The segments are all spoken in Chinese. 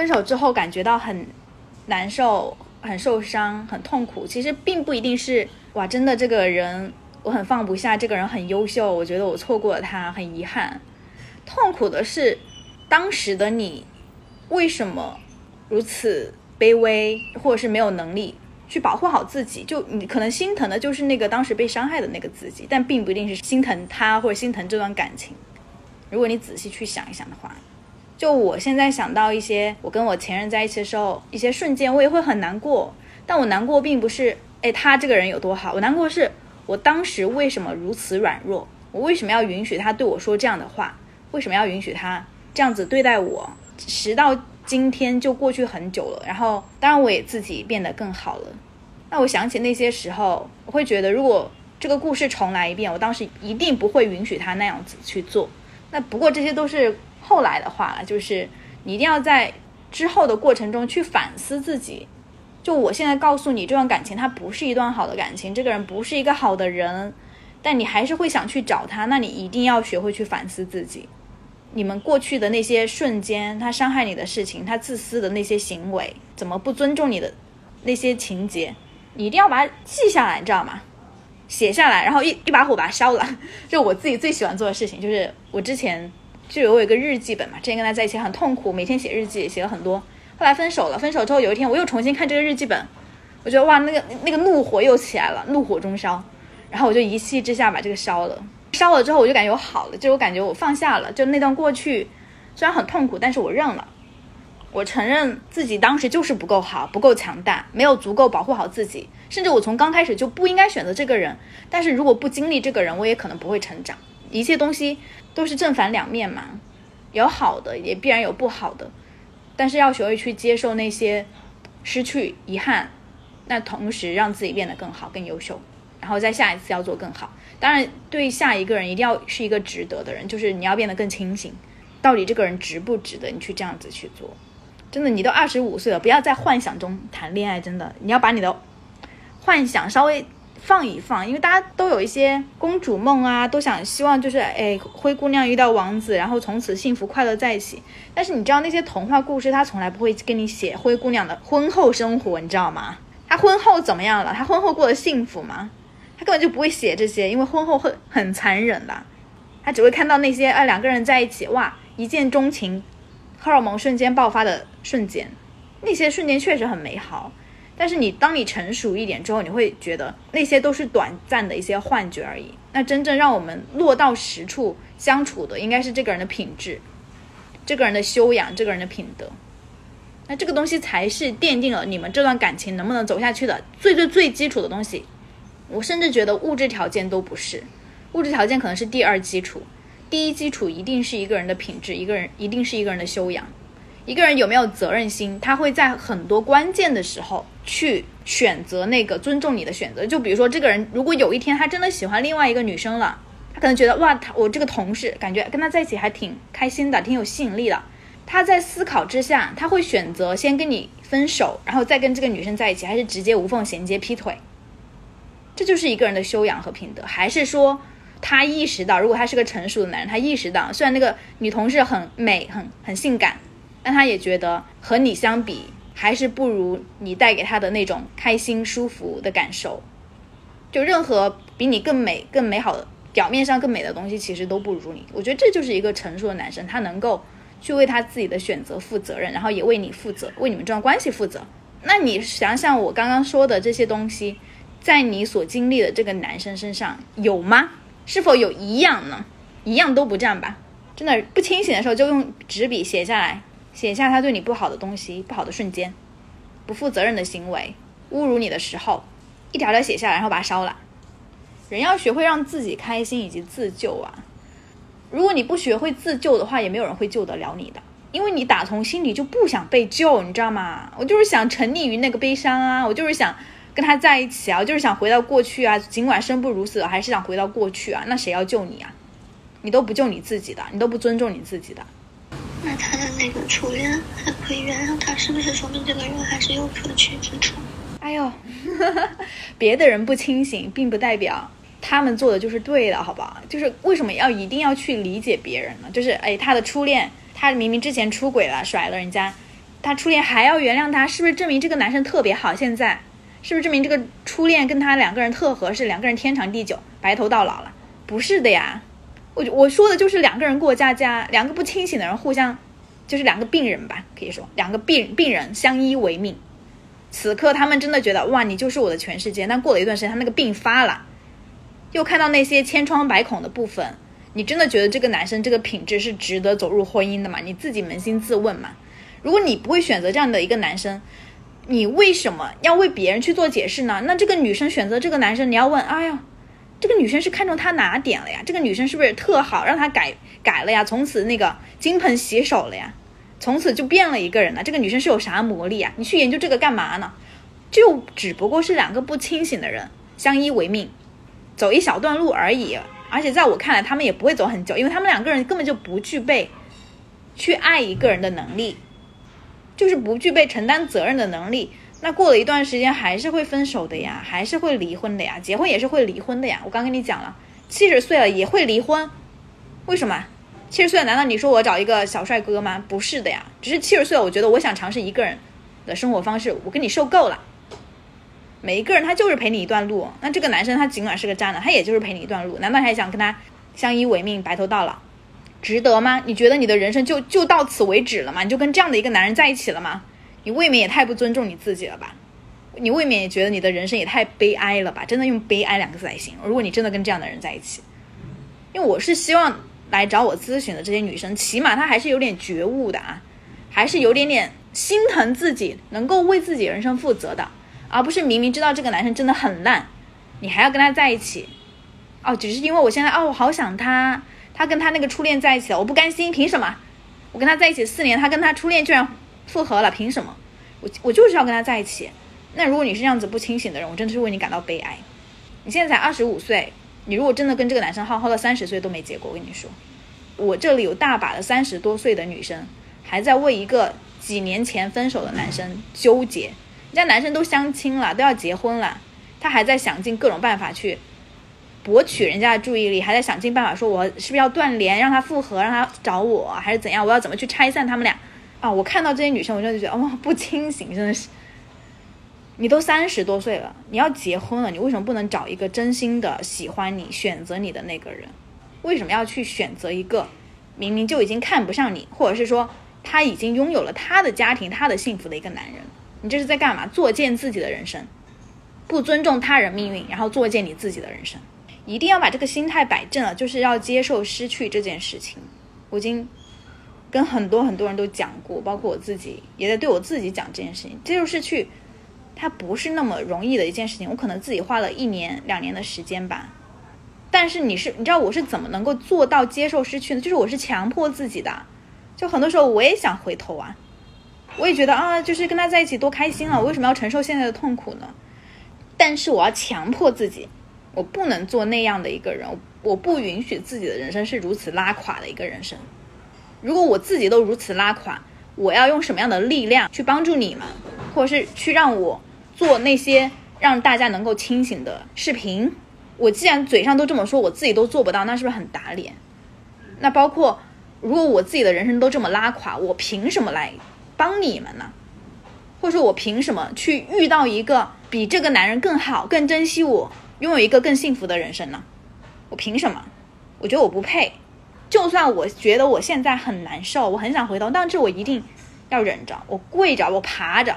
分手之后感觉到很难受、很受伤、很痛苦，其实并不一定是哇，真的这个人我很放不下，这个人很优秀，我觉得我错过了他，很遗憾。痛苦的是当时的你为什么如此卑微，或者是没有能力去保护好自己？就你可能心疼的就是那个当时被伤害的那个自己，但并不一定是心疼他或者心疼这段感情。如果你仔细去想一想的话。就我现在想到一些我跟我前任在一起的时候一些瞬间，我也会很难过。但我难过并不是哎他这个人有多好，我难过是我当时为什么如此软弱，我为什么要允许他对我说这样的话，为什么要允许他这样子对待我？时到今天就过去很久了，然后当然我也自己变得更好了。那我想起那些时候，我会觉得如果这个故事重来一遍，我当时一定不会允许他那样子去做。那不过这些都是。后来的话，就是你一定要在之后的过程中去反思自己。就我现在告诉你，这段感情它不是一段好的感情，这个人不是一个好的人，但你还是会想去找他，那你一定要学会去反思自己。你们过去的那些瞬间，他伤害你的事情，他自私的那些行为，怎么不尊重你的那些情节，你一定要把它记下来，你知道吗？写下来，然后一一把火把它烧了。就我自己最喜欢做的事情，就是我之前。就有我有一个日记本嘛，之前跟他在一起很痛苦，每天写日记，写了很多。后来分手了，分手之后有一天我又重新看这个日记本，我觉得哇，那个那个怒火又起来了，怒火中烧。然后我就一气之下把这个烧了，烧了之后我就感觉我好了，就我感觉我放下了，就那段过去虽然很痛苦，但是我认了，我承认自己当时就是不够好，不够强大，没有足够保护好自己，甚至我从刚开始就不应该选择这个人。但是如果不经历这个人，我也可能不会成长。一切东西。都是正反两面嘛，有好的也必然有不好的，但是要学会去接受那些失去、遗憾，那同时让自己变得更好、更优秀，然后在下一次要做更好。当然，对下一个人一定要是一个值得的人，就是你要变得更清醒，到底这个人值不值得你去这样子去做？真的，你都二十五岁了，不要在幻想中谈恋爱，真的，你要把你的幻想稍微。放一放，因为大家都有一些公主梦啊，都想希望就是哎，灰姑娘遇到王子，然后从此幸福快乐在一起。但是你知道那些童话故事，他从来不会跟你写灰姑娘的婚后生活，你知道吗？她婚后怎么样了？她婚后过得幸福吗？他根本就不会写这些，因为婚后会很残忍的。他只会看到那些哎两个人在一起哇一见钟情，荷尔蒙瞬间爆发的瞬间，那些瞬间确实很美好。但是你当你成熟一点之后，你会觉得那些都是短暂的一些幻觉而已。那真正让我们落到实处相处的，应该是这个人的品质，这个人的修养，这个人的品德。那这个东西才是奠定了你们这段感情能不能走下去的最最最基础的东西。我甚至觉得物质条件都不是，物质条件可能是第二基础，第一基础一定是一个人的品质，一个人一定是一个人的修养。一个人有没有责任心，他会在很多关键的时候去选择那个尊重你的选择。就比如说，这个人如果有一天他真的喜欢另外一个女生了，他可能觉得哇，他我这个同事感觉跟他在一起还挺开心的，挺有吸引力的。他在思考之下，他会选择先跟你分手，然后再跟这个女生在一起，还是直接无缝衔接劈腿？这就是一个人的修养和品德。还是说他意识到，如果他是个成熟的男人，他意识到虽然那个女同事很美、很很性感。但他也觉得和你相比，还是不如你带给他的那种开心、舒服的感受。就任何比你更美、更美好的表面上更美的东西，其实都不如你。我觉得这就是一个成熟的男生，他能够去为他自己的选择负责任，然后也为你负责，为你们这段关系负责。那你想想我刚刚说的这些东西，在你所经历的这个男生身上有吗？是否有一样呢？一样都不占吧？真的不清醒的时候，就用纸笔写下来。写下他对你不好的东西、不好的瞬间、不负责任的行为、侮辱你的时候，一条条写下来，然后把它烧了。人要学会让自己开心以及自救啊！如果你不学会自救的话，也没有人会救得了你的，因为你打从心里就不想被救，你知道吗？我就是想沉溺于那个悲伤啊，我就是想跟他在一起啊，我就是想回到过去啊，尽管生不如死，还是想回到过去啊。那谁要救你啊？你都不救你自己的，你都不尊重你自己的。那他的那个初恋还可以原谅他，是不是说明这个人还是有可取之处？哎呦，别的人不清醒，并不代表他们做的就是对的，好不好？就是为什么要一定要去理解别人呢？就是哎，他的初恋，他明明之前出轨了，甩了人家，他初恋还要原谅他，是不是证明这个男生特别好？现在是不是证明这个初恋跟他两个人特合适，两个人天长地久，白头到老了？不是的呀，我我说的就是两个人过家家，两个不清醒的人互相，就是两个病人吧，可以说两个病病人相依为命。此刻他们真的觉得哇，你就是我的全世界。但过了一段时间，他那个病发了，又看到那些千疮百孔的部分，你真的觉得这个男生这个品质是值得走入婚姻的吗？你自己扪心自问嘛。如果你不会选择这样的一个男生，你为什么要为别人去做解释呢？那这个女生选择这个男生，你要问，哎呀，这个女生是看中他哪点了呀？这个女生是不是特好，让他改改了呀？从此那个金盆洗手了呀？从此就变了一个人了。这个女生是有啥魔力啊？你去研究这个干嘛呢？就只不过是两个不清醒的人相依为命，走一小段路而已。而且在我看来，他们也不会走很久，因为他们两个人根本就不具备去爱一个人的能力。就是不具备承担责任的能力，那过了一段时间还是会分手的呀，还是会离婚的呀，结婚也是会离婚的呀。我刚跟你讲了，七十岁了也会离婚，为什么？七十岁了难道你说我找一个小帅哥吗？不是的呀，只是七十岁了，我觉得我想尝试一个人的生活方式，我跟你受够了。每一个人他就是陪你一段路，那这个男生他尽管是个渣男，他也就是陪你一段路，难道还想跟他相依为命，白头到老？值得吗？你觉得你的人生就就到此为止了吗？你就跟这样的一个男人在一起了吗？你未免也太不尊重你自己了吧？你未免也觉得你的人生也太悲哀了吧？真的用悲哀两个字来形容。如果你真的跟这样的人在一起，因为我是希望来找我咨询的这些女生，起码她还是有点觉悟的啊，还是有点点心疼自己，能够为自己人生负责的，而不是明明知道这个男生真的很烂，你还要跟他在一起，哦，只是因为我现在哦，我好想他。他跟他那个初恋在一起了，我不甘心，凭什么？我跟他在一起四年，他跟他初恋居然复合了，凭什么？我我就是要跟他在一起。那如果你是这样子不清醒的人，我真的是为你感到悲哀。你现在才二十五岁，你如果真的跟这个男生耗耗到三十岁都没结果，我跟你说，我这里有大把的三十多岁的女生还在为一个几年前分手的男生纠结，人家男生都相亲了，都要结婚了，他还在想尽各种办法去。博取人家的注意力，还在想尽办法说，我是不是要断联，让他复合，让他找我，还是怎样？我要怎么去拆散他们俩？啊！我看到这些女生，我就觉得，哦，不清醒，真的是。你都三十多岁了，你要结婚了，你为什么不能找一个真心的喜欢你、选择你的那个人？为什么要去选择一个明明就已经看不上你，或者是说他已经拥有了他的家庭、他的幸福的一个男人？你这是在干嘛？作践自己的人生，不尊重他人命运，然后作践你自己的人生。一定要把这个心态摆正了，就是要接受失去这件事情。我已经跟很多很多人都讲过，包括我自己也在对我自己讲这件事情。接受失去，它不是那么容易的一件事情。我可能自己花了一年两年的时间吧。但是你是，你知道我是怎么能够做到接受失去呢？就是我是强迫自己的。就很多时候我也想回头啊，我也觉得啊，就是跟他在一起多开心啊，我为什么要承受现在的痛苦呢？但是我要强迫自己。我不能做那样的一个人，我不允许自己的人生是如此拉垮的一个人生。如果我自己都如此拉垮，我要用什么样的力量去帮助你们，或者是去让我做那些让大家能够清醒的视频？我既然嘴上都这么说，我自己都做不到，那是不是很打脸？那包括如果我自己的人生都这么拉垮，我凭什么来帮你们呢？或者说，我凭什么去遇到一个比这个男人更好、更珍惜我？拥有一个更幸福的人生呢？我凭什么？我觉得我不配。就算我觉得我现在很难受，我很想回头，但是我一定要忍着。我跪着，我爬着，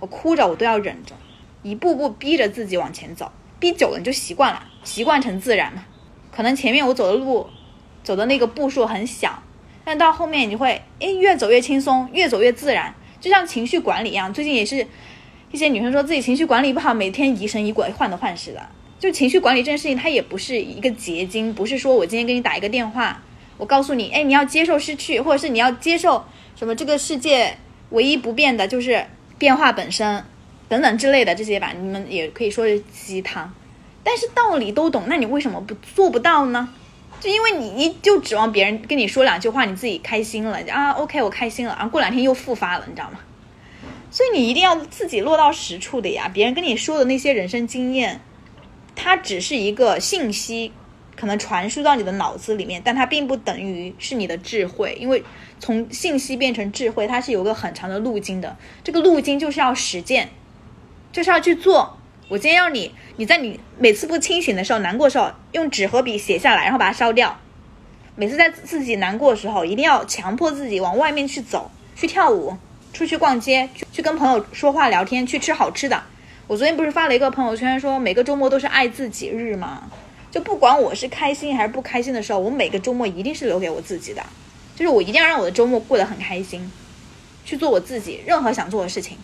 我哭着，我都要忍着，一步步逼着自己往前走。逼久了你就习惯了，习惯成自然嘛。可能前面我走的路，走的那个步数很小，但到后面你会诶越走越轻松，越走越自然，就像情绪管理一样。最近也是一些女生说自己情绪管理不好，每天疑神疑鬼、患得患失的。就情绪管理这件事情，它也不是一个结晶，不是说我今天给你打一个电话，我告诉你，哎，你要接受失去，或者是你要接受什么这个世界唯一不变的就是变化本身，等等之类的这些吧，你们也可以说是鸡汤，但是道理都懂，那你为什么不做不到呢？就因为你你就指望别人跟你说两句话，你自己开心了啊，OK，我开心了，然后过两天又复发了，你知道吗？所以你一定要自己落到实处的呀，别人跟你说的那些人生经验。它只是一个信息，可能传输到你的脑子里面，但它并不等于是你的智慧，因为从信息变成智慧，它是有个很长的路径的。这个路径就是要实践，就是要去做。我今天要你，你在你每次不清醒的时候、难过的时候，用纸和笔写下来，然后把它烧掉。每次在自己难过的时候，一定要强迫自己往外面去走，去跳舞，出去逛街，去跟朋友说话聊天，去吃好吃的。我昨天不是发了一个朋友圈，说每个周末都是爱自己日吗？就不管我是开心还是不开心的时候，我每个周末一定是留给我自己的，就是我一定要让我的周末过得很开心，去做我自己任何想做的事情。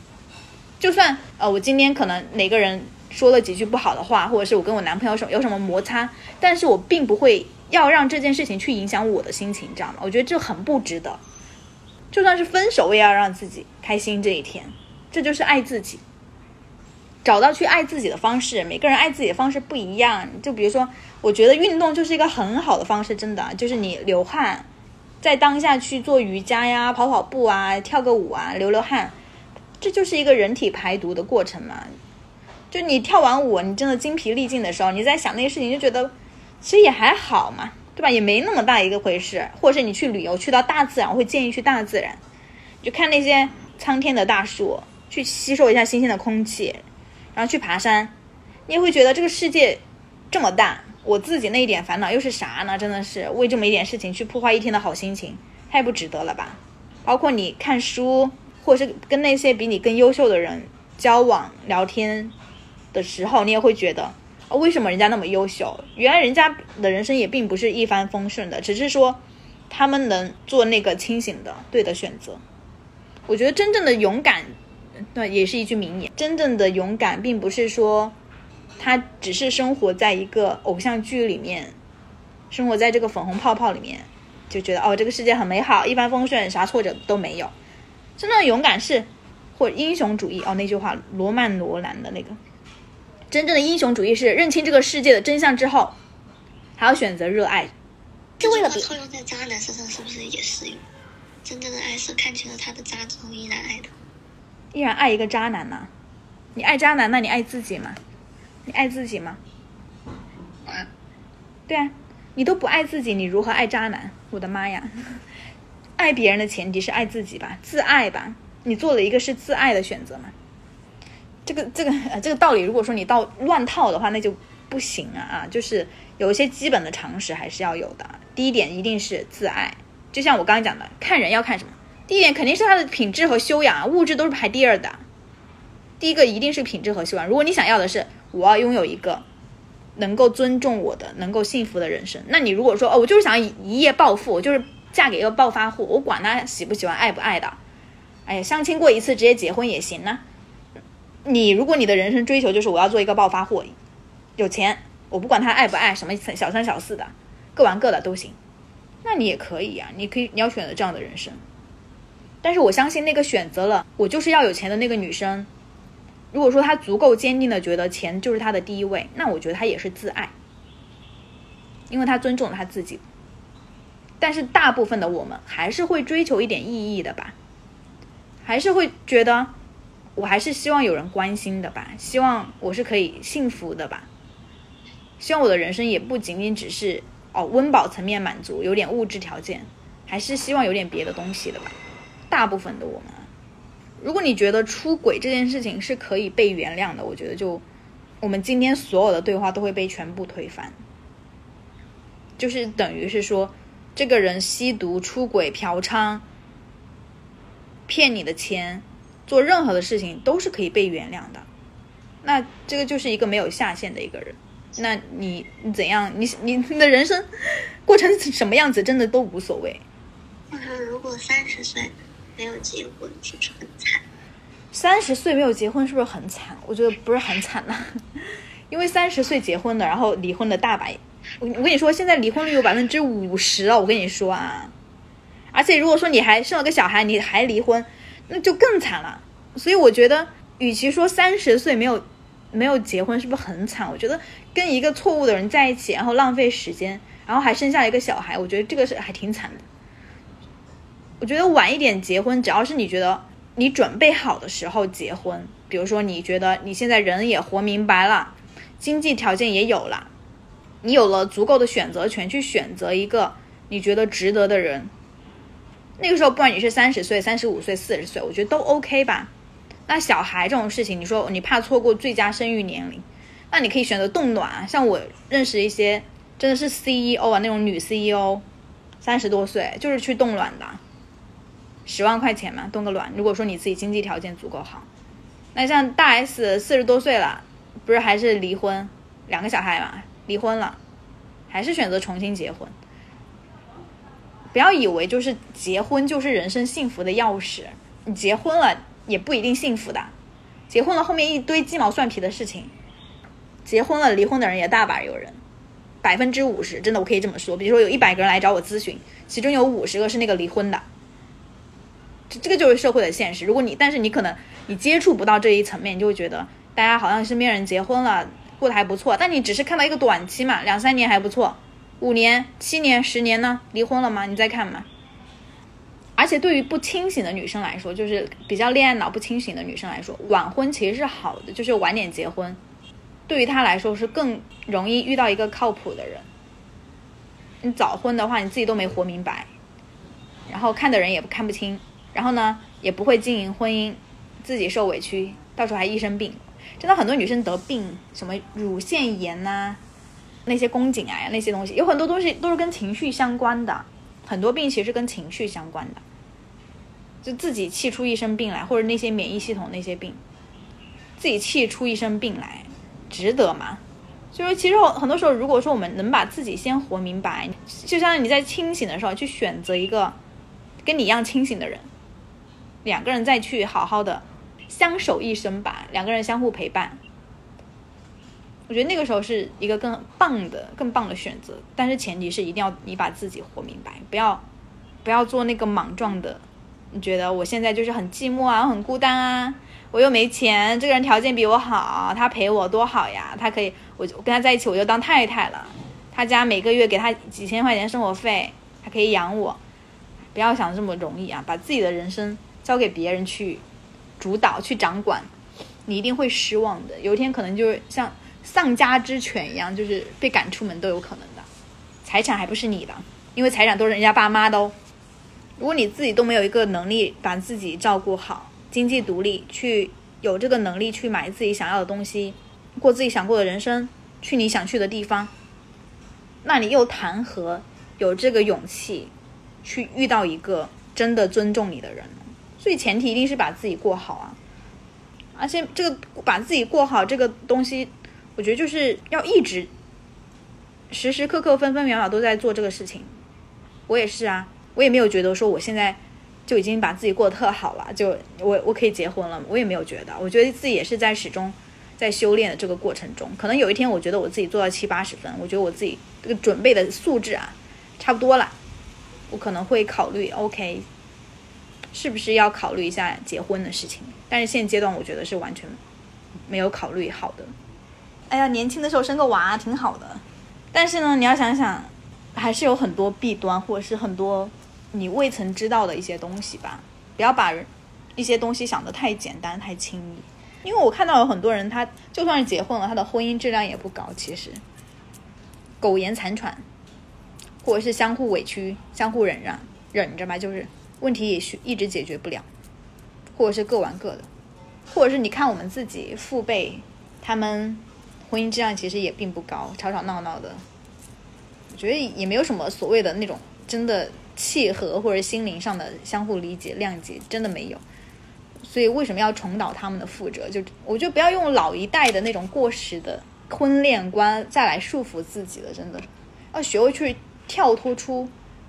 就算呃我今天可能哪个人说了几句不好的话，或者是我跟我男朋友什有什么摩擦，但是我并不会要让这件事情去影响我的心情，知道吗？我觉得这很不值得。就算是分手，我也要让自己开心这一天，这就是爱自己。找到去爱自己的方式，每个人爱自己的方式不一样。就比如说，我觉得运动就是一个很好的方式，真的，就是你流汗，在当下去做瑜伽呀、跑跑步啊、跳个舞啊、流流汗，这就是一个人体排毒的过程嘛。就你跳完舞，你真的精疲力尽的时候，你在想那些事情，就觉得其实也还好嘛，对吧？也没那么大一个回事。或者是你去旅游，去到大自然，我会建议去大自然，就看那些苍天的大树，去吸收一下新鲜的空气。然后去爬山，你也会觉得这个世界这么大，我自己那一点烦恼又是啥呢？真的是为这么一点事情去破坏一天的好心情，太不值得了吧？包括你看书，或者是跟那些比你更优秀的人交往聊天的时候，你也会觉得，为什么人家那么优秀？原来人家的人生也并不是一帆风顺的，只是说他们能做那个清醒的对的选择。我觉得真正的勇敢。对，也是一句名言。真正的勇敢，并不是说他只是生活在一个偶像剧里面，生活在这个粉红泡泡里面，就觉得哦，这个世界很美好，一帆风顺，啥挫折都没有。真正的勇敢是，或英雄主义哦，那句话，罗曼·罗兰的那个。真正的英雄主义是认清这个世界的真相之后，还要选择热爱，是为了套用在渣男身上，是不是也适用？真正的爱是看清了他的渣之后依然爱他。依然爱一个渣男呢？你爱渣男，那你爱自己吗？你爱自己吗？啊？对啊，你都不爱自己，你如何爱渣男？我的妈呀！爱别人的前提是爱自己吧，自爱吧。你做了一个是自爱的选择嘛？这个这个这个道理，如果说你到乱套的话，那就不行啊啊！就是有一些基本的常识还是要有的。第一点一定是自爱，就像我刚刚讲的，看人要看什么？第一点肯定是他的品质和修养啊，物质都是排第二的。第一个一定是品质和修养。如果你想要的是我要拥有一个能够尊重我的、能够幸福的人生，那你如果说哦，我就是想一夜暴富，我就是嫁给一个暴发户，我管他喜不喜欢、爱不爱的。哎呀，相亲过一次直接结婚也行呢。你如果你的人生追求就是我要做一个暴发户，有钱，我不管他爱不爱，什么小三小四的，各玩各的都行，那你也可以呀，你可以你要选择这样的人生。但是我相信那个选择了我就是要有钱的那个女生，如果说她足够坚定的觉得钱就是她的第一位，那我觉得她也是自爱，因为她尊重了她自己。但是大部分的我们还是会追求一点意义的吧，还是会觉得我还是希望有人关心的吧，希望我是可以幸福的吧，希望我的人生也不仅仅只是哦温饱层面满足，有点物质条件，还是希望有点别的东西的吧。大部分的我们，如果你觉得出轨这件事情是可以被原谅的，我觉得就我们今天所有的对话都会被全部推翻。就是等于是说，这个人吸毒、出轨、嫖娼、骗你的钱，做任何的事情都是可以被原谅的。那这个就是一个没有下限的一个人。那你你怎样？你你你的人生过成什么样子，真的都无所谓。我说，如果三十岁。没有结婚是不是很惨？三十岁没有结婚是不是很惨？我觉得不是很惨呐，因为三十岁结婚的，然后离婚的大把。我我跟你说，现在离婚率有百分之五十了。我跟你说啊，而且如果说你还生了个小孩，你还离婚，那就更惨了。所以我觉得，与其说三十岁没有没有结婚是不是很惨？我觉得跟一个错误的人在一起，然后浪费时间，然后还生下一个小孩，我觉得这个是还挺惨的。我觉得晚一点结婚，只要是你觉得你准备好的时候结婚，比如说你觉得你现在人也活明白了，经济条件也有了，你有了足够的选择权，去选择一个你觉得值得的人。那个时候，不管你是三十岁、三十五岁、四十岁，我觉得都 OK 吧。那小孩这种事情，你说你怕错过最佳生育年龄，那你可以选择冻卵。像我认识一些真的是 CEO 啊，那种女 CEO，三十多岁就是去冻卵的，十万块钱嘛，冻个卵。如果说你自己经济条件足够好，那像大 S 四十多岁了，不是还是离婚，两个小孩嘛，离婚了，还是选择重新结婚。不要以为就是结婚就是人生幸福的钥匙，你结婚了也不一定幸福的，结婚了后面一堆鸡毛蒜皮的事情，结婚了离婚的人也大把有人，百分之五十真的我可以这么说，比如说有一百个人来找我咨询，其中有五十个是那个离婚的，这个就是社会的现实。如果你但是你可能你接触不到这一层面，你就会觉得大家好像身边人结婚了过得还不错，但你只是看到一个短期嘛，两三年还不错。五年、七年、十年呢？离婚了吗？你再看嘛。而且对于不清醒的女生来说，就是比较恋爱脑不清醒的女生来说，晚婚其实是好的，就是晚点结婚，对于她来说是更容易遇到一个靠谱的人。你早婚的话，你自己都没活明白，然后看的人也不看不清，然后呢也不会经营婚姻，自己受委屈，到时候还一身病。真的很多女生得病，什么乳腺炎呐。那些宫颈癌那些东西，有很多东西都是跟情绪相关的，很多病其实跟情绪相关的，就自己气出一身病来，或者那些免疫系统那些病，自己气出一身病来，值得吗？就是其实很多时候，如果说我们能把自己先活明白，就相当于你在清醒的时候去选择一个跟你一样清醒的人，两个人再去好好的相守一生吧，两个人相互陪伴。我觉得那个时候是一个更棒的、更棒的选择，但是前提是一定要你把自己活明白，不要不要做那个莽撞的。你觉得我现在就是很寂寞啊，很孤单啊，我又没钱，这个人条件比我好，他陪我多好呀，他可以，我就跟他在一起，我就当太太了。他家每个月给他几千块钱生活费，他可以养我。不要想这么容易啊，把自己的人生交给别人去主导、去掌管，你一定会失望的。有一天可能就是像。丧家之犬一样，就是被赶出门都有可能的，财产还不是你的，因为财产都是人家爸妈的哦。如果你自己都没有一个能力把自己照顾好，经济独立，去有这个能力去买自己想要的东西，过自己想过的人生，去你想去的地方，那你又谈何有这个勇气去遇到一个真的尊重你的人？所以前提一定是把自己过好啊，而且这个把自己过好这个东西。我觉得就是要一直时时刻刻分分秒秒都在做这个事情。我也是啊，我也没有觉得说我现在就已经把自己过得特好了，就我我可以结婚了，我也没有觉得。我觉得自己也是在始终在修炼的这个过程中。可能有一天我觉得我自己做到七八十分，我觉得我自己这个准备的素质啊差不多了，我可能会考虑 OK，是不是要考虑一下结婚的事情？但是现阶段我觉得是完全没有考虑好的。哎呀，年轻的时候生个娃挺好的，但是呢，你要想想，还是有很多弊端，或者是很多你未曾知道的一些东西吧。不要把一些东西想得太简单、太轻易。因为我看到有很多人，他就算是结婚了，他的婚姻质量也不高。其实，苟延残喘，或者是相互委屈、相互忍让，忍着吧，就是问题也许一直解决不了，或者是各玩各的，或者是你看我们自己父辈他们。婚姻质量其实也并不高，吵吵闹闹的，我觉得也没有什么所谓的那种真的契合或者心灵上的相互理解谅解，真的没有。所以为什么要重蹈他们的覆辙？就我觉得不要用老一代的那种过时的婚恋观再来束缚自己了，真的要学会去跳脱出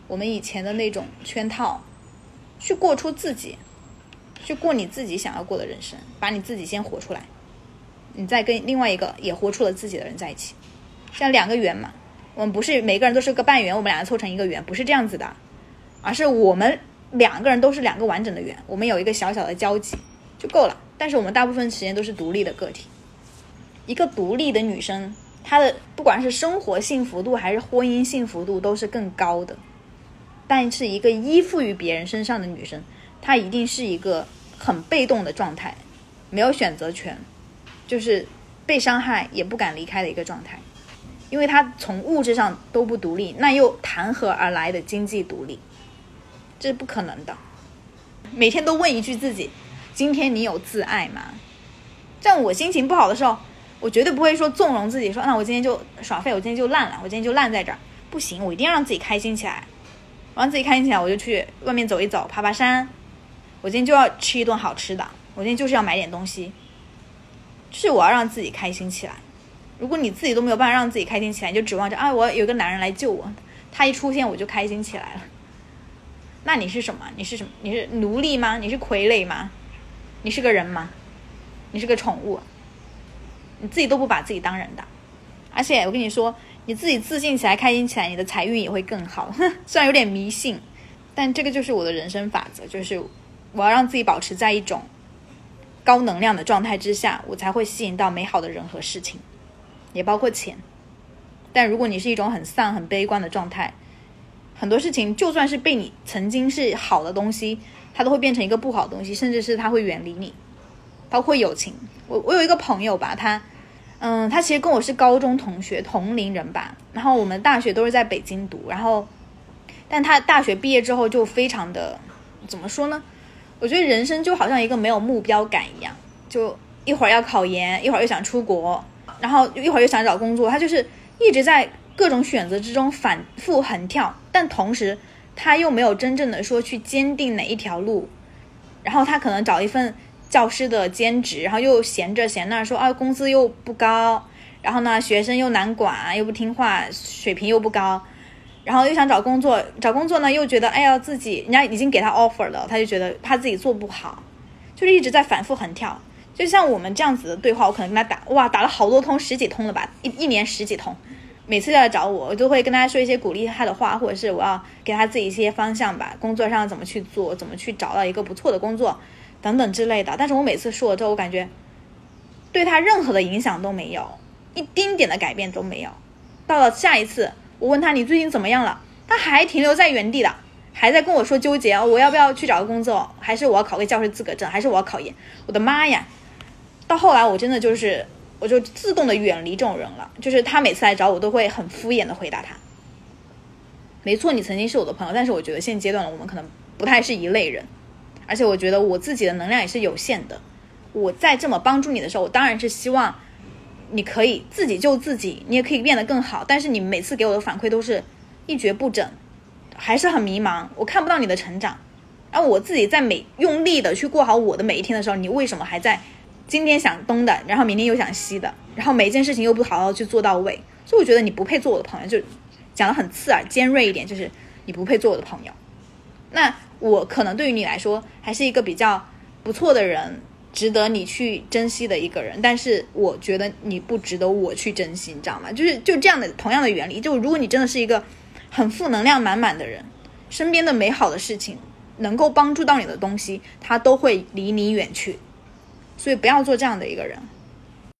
我们以前的那种圈套，去过出自己，去过你自己想要过的人生，把你自己先活出来。你再跟另外一个也活出了自己的人在一起，像两个圆嘛，我们不是每个人都是个半圆，我们两个凑成一个圆，不是这样子的，而是我们两个人都是两个完整的圆，我们有一个小小的交集就够了。但是我们大部分时间都是独立的个体，一个独立的女生，她的不管是生活幸福度还是婚姻幸福度都是更高的。但是一个依附于别人身上的女生，她一定是一个很被动的状态，没有选择权。就是被伤害也不敢离开的一个状态，因为他从物质上都不独立，那又谈何而来的经济独立？这是不可能的。每天都问一句自己：今天你有自爱吗？在我心情不好的时候，我绝对不会说纵容自己，说那我今天就耍废，我今天就烂了，我今天就烂在这儿，不行，我一定要让自己开心起来。我让自己开心起来，我就去外面走一走，爬爬山。我今天就要吃一顿好吃的，我今天就是要买点东西，就是我要让自己开心起来。如果你自己都没有办法让自己开心起来，你就指望着啊，我有个男人来救我，他一出现我就开心起来了。那你是什么？你是什么？你是奴隶吗？你是傀儡吗？你是个人吗？你是个宠物？你自己都不把自己当人的，而且我跟你说，你自己自信起来、开心起来，你的财运也会更好。虽然有点迷信，但这个就是我的人生法则，就是我要让自己保持在一种高能量的状态之下，我才会吸引到美好的人和事情，也包括钱。但如果你是一种很丧、很悲观的状态，很多事情就算是被你曾经是好的东西，它都会变成一个不好的东西，甚至是它会远离你。包括友情，我我有一个朋友吧，他，嗯，他其实跟我是高中同学，同龄人吧。然后我们大学都是在北京读，然后，但他大学毕业之后就非常的，怎么说呢？我觉得人生就好像一个没有目标感一样，就一会儿要考研，一会儿又想出国，然后一会儿又想找工作，他就是一直在各种选择之中反复横跳，但同时他又没有真正的说去坚定哪一条路，然后他可能找一份。教师的兼职，然后又闲着闲那说啊，工资又不高，然后呢，学生又难管，又不听话，水平又不高，然后又想找工作，找工作呢又觉得哎呀自己人家已经给他 offer 了，他就觉得怕自己做不好，就是一直在反复横跳。就像我们这样子的对话，我可能跟他打哇打了好多通，十几通了吧，一一年十几通，每次要来找我，我就会跟他说一些鼓励他的话，或者是我要给他自己一些方向吧，工作上怎么去做，怎么去找到一个不错的工作。等等之类的，但是我每次说了之后，我感觉对他任何的影响都没有，一丁点的改变都没有。到了下一次，我问他你最近怎么样了，他还停留在原地的，还在跟我说纠结我要不要去找个工作，还是我要考个教师资格证，还是我要考研？我的妈呀！到后来我真的就是，我就自动的远离这种人了。就是他每次来找我，都会很敷衍的回答他。没错，你曾经是我的朋友，但是我觉得现阶段我们可能不太是一类人。而且我觉得我自己的能量也是有限的，我在这么帮助你的时候，我当然是希望你可以自己救自己，你也可以变得更好。但是你每次给我的反馈都是一蹶不振，还是很迷茫，我看不到你的成长。而我自己在每用力的去过好我的每一天的时候，你为什么还在今天想东的，然后明天又想西的，然后每一件事情又不好好去做到位？所以我觉得你不配做我的朋友，就讲的很刺耳、尖锐一点，就是你不配做我的朋友。那。我可能对于你来说还是一个比较不错的人，值得你去珍惜的一个人。但是我觉得你不值得我去珍惜，你知道吗？就是就这样的同样的原理。就如果你真的是一个很负能量满满的人，身边的美好的事情能够帮助到你的东西，它都会离你远去。所以不要做这样的一个人。